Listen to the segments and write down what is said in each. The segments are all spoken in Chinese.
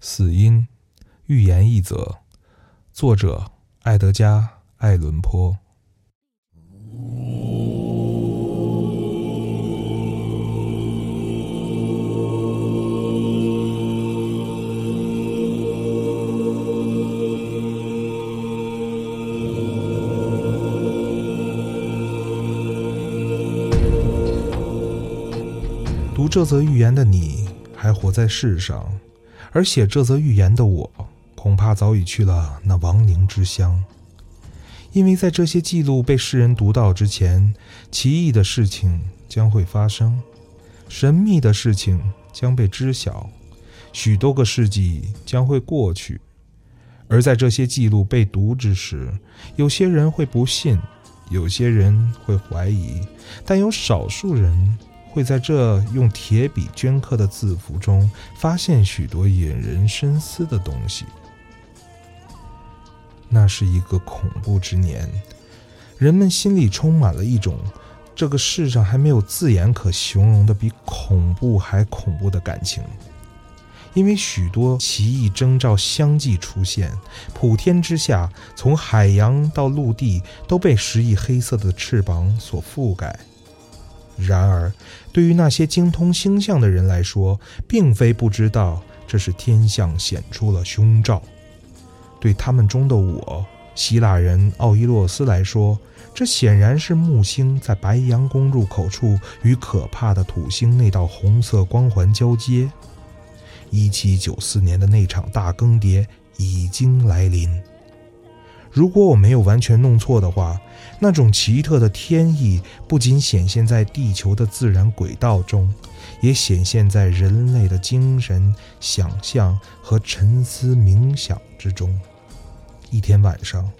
死因，预言一则，作者艾德加·艾伦坡。读这则寓言的你还活在世上，而写这则寓言的我，恐怕早已去了那亡灵之乡。因为在这些记录被世人读到之前，奇异的事情将会发生，神秘的事情将被知晓，许多个世纪将会过去。而在这些记录被读之时，有些人会不信，有些人会怀疑，但有少数人。会在这用铁笔镌刻的字符中发现许多引人深思的东西。那是一个恐怖之年，人们心里充满了一种这个世上还没有字眼可形容的比恐怖还恐怖的感情，因为许多奇异征兆相继出现，普天之下，从海洋到陆地，都被十亿黑色的翅膀所覆盖。然而，对于那些精通星象的人来说，并非不知道这是天象显出了凶兆。对他们中的我，希腊人奥伊洛斯来说，这显然是木星在白羊宫入口处与可怕的土星那道红色光环交接。一七九四年的那场大更迭已经来临。如果我没有完全弄错的话，那种奇特的天意不仅显现在地球的自然轨道中，也显现在人类的精神想象和沉思冥想之中。一天晚上，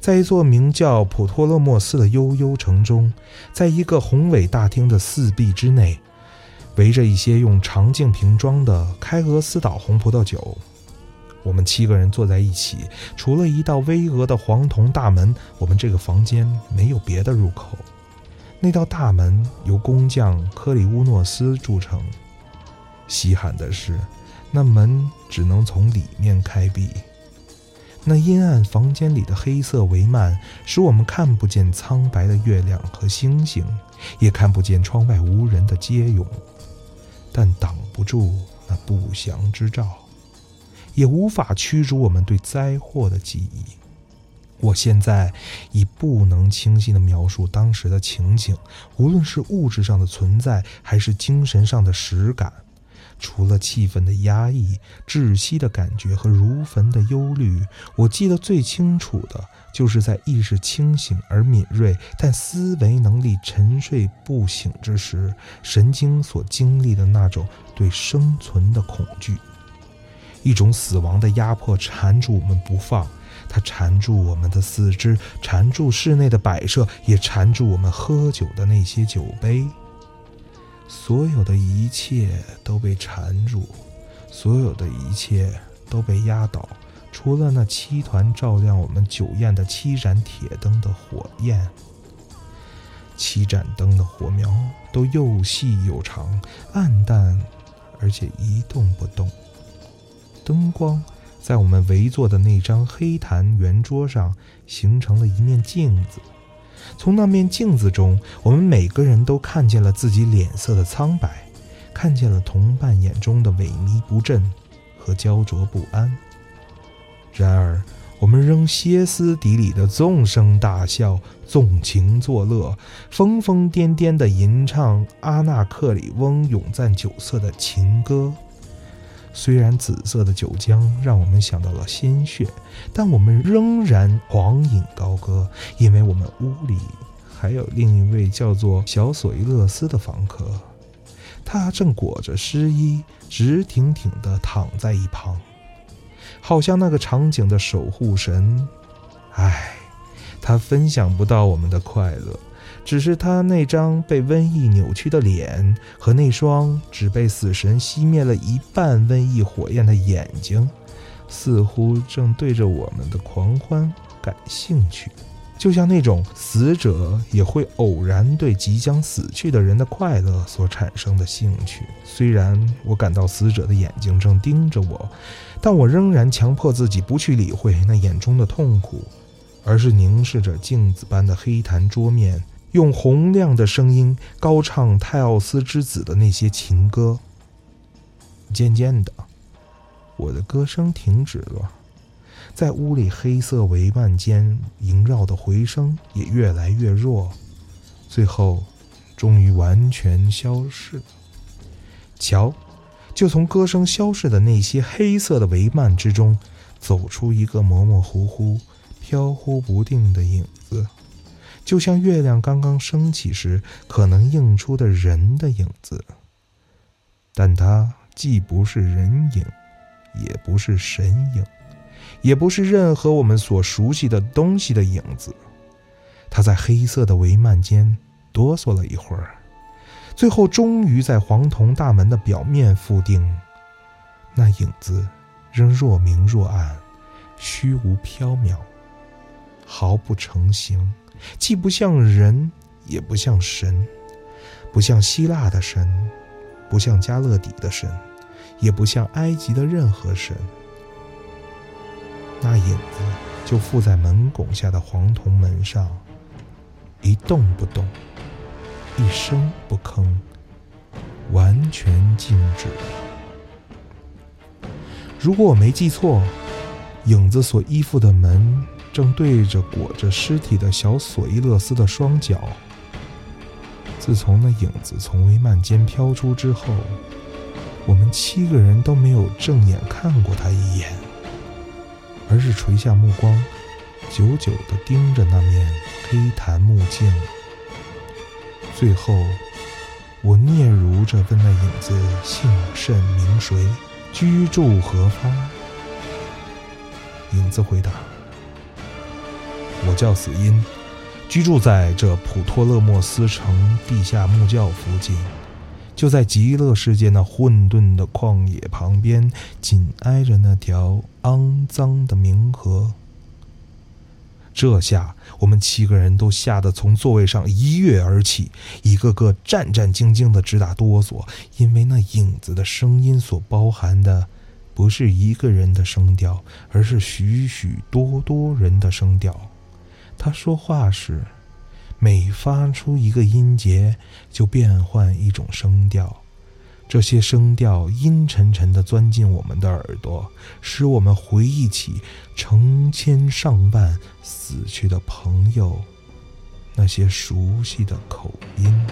在一座名叫普托勒莫斯的悠悠城中，在一个宏伟大厅的四壁之内，围着一些用长镜瓶装的开俄斯岛红葡萄酒。我们七个人坐在一起，除了一道巍峨的黄铜大门，我们这个房间没有别的入口。那道大门由工匠科里乌诺斯铸成。稀罕的是，那门只能从里面开闭。那阴暗房间里的黑色帷幔使我们看不见苍白的月亮和星星，也看不见窗外无人的街涌，但挡不住那不祥之兆。也无法驱逐我们对灾祸的记忆。我现在已不能清晰地描述当时的情景，无论是物质上的存在，还是精神上的实感。除了气氛的压抑、窒息的感觉和如焚的忧虑，我记得最清楚的就是在意识清醒而敏锐，但思维能力沉睡不醒之时，神经所经历的那种对生存的恐惧。一种死亡的压迫缠住我们不放，它缠住我们的四肢，缠住室内的摆设，也缠住我们喝酒的那些酒杯。所有的一切都被缠住，所有的一切都被压倒，除了那七团照亮我们酒宴的七盏铁灯的火焰。七盏灯的火苗都又细又长，暗淡，而且一动不动。灯光在我们围坐的那张黑檀圆桌上形成了一面镜子，从那面镜子中，我们每个人都看见了自己脸色的苍白，看见了同伴眼中的萎靡不振和焦灼不安。然而，我们仍歇斯底里的纵声大笑，纵情作乐，疯疯癫癫地吟唱阿纳克里翁咏赞酒色的情歌。虽然紫色的酒浆让我们想到了鲜血，但我们仍然狂饮高歌，因为我们屋里还有另一位叫做小索伊勒斯的房客，他正裹着湿衣，直挺挺地躺在一旁，好像那个场景的守护神。唉，他分享不到我们的快乐。只是他那张被瘟疫扭曲的脸和那双只被死神熄灭了一半瘟疫火焰的眼睛，似乎正对着我们的狂欢感兴趣，就像那种死者也会偶然对即将死去的人的快乐所产生的兴趣。虽然我感到死者的眼睛正盯着我，但我仍然强迫自己不去理会那眼中的痛苦，而是凝视着镜子般的黑檀桌面，用洪亮的声音高唱泰奥斯之子的那些情歌。渐渐的，我的歌声停止了，在屋里黑色帷幔间萦绕的回声也越来越弱，最后，终于完全消失。瞧。就从歌声消逝的那些黑色的帷幔之中，走出一个模模糊糊、飘忽不定的影子，就像月亮刚刚升起时可能映出的人的影子。但它既不是人影，也不是神影，也不是任何我们所熟悉的东西的影子。它在黑色的帷幔间哆嗦了一会儿。最后，终于在黄铜大门的表面附定，那影子仍若明若暗，虚无缥缈，毫不成形，既不像人，也不像神，不像希腊的神，不像加勒底的神，也不像埃及的任何神。那影子就附在门拱下的黄铜门上，一动不动。一声不吭，完全静止。如果我没记错，影子所依附的门正对着裹着尸体的小索伊勒斯的双脚。自从那影子从帷幔间飘出之后，我们七个人都没有正眼看过他一眼，而是垂下目光，久久地盯着那面黑檀木镜。最后，我嗫嚅着问那影子姓甚名谁，居住何方。影子回答：“我叫死因，居住在这普托勒莫斯城地下木窖附近，就在极乐世界那混沌的旷野旁边，紧挨着那条肮脏的冥河。”这下，我们七个人都吓得从座位上一跃而起，一个个战战兢兢的直打哆嗦，因为那影子的声音所包含的，不是一个人的声调，而是许许多多人的声调。他说话时，每发出一个音节，就变换一种声调。这些声调阴沉沉地钻进我们的耳朵，使我们回忆起成千上万死去的朋友，那些熟悉的口音。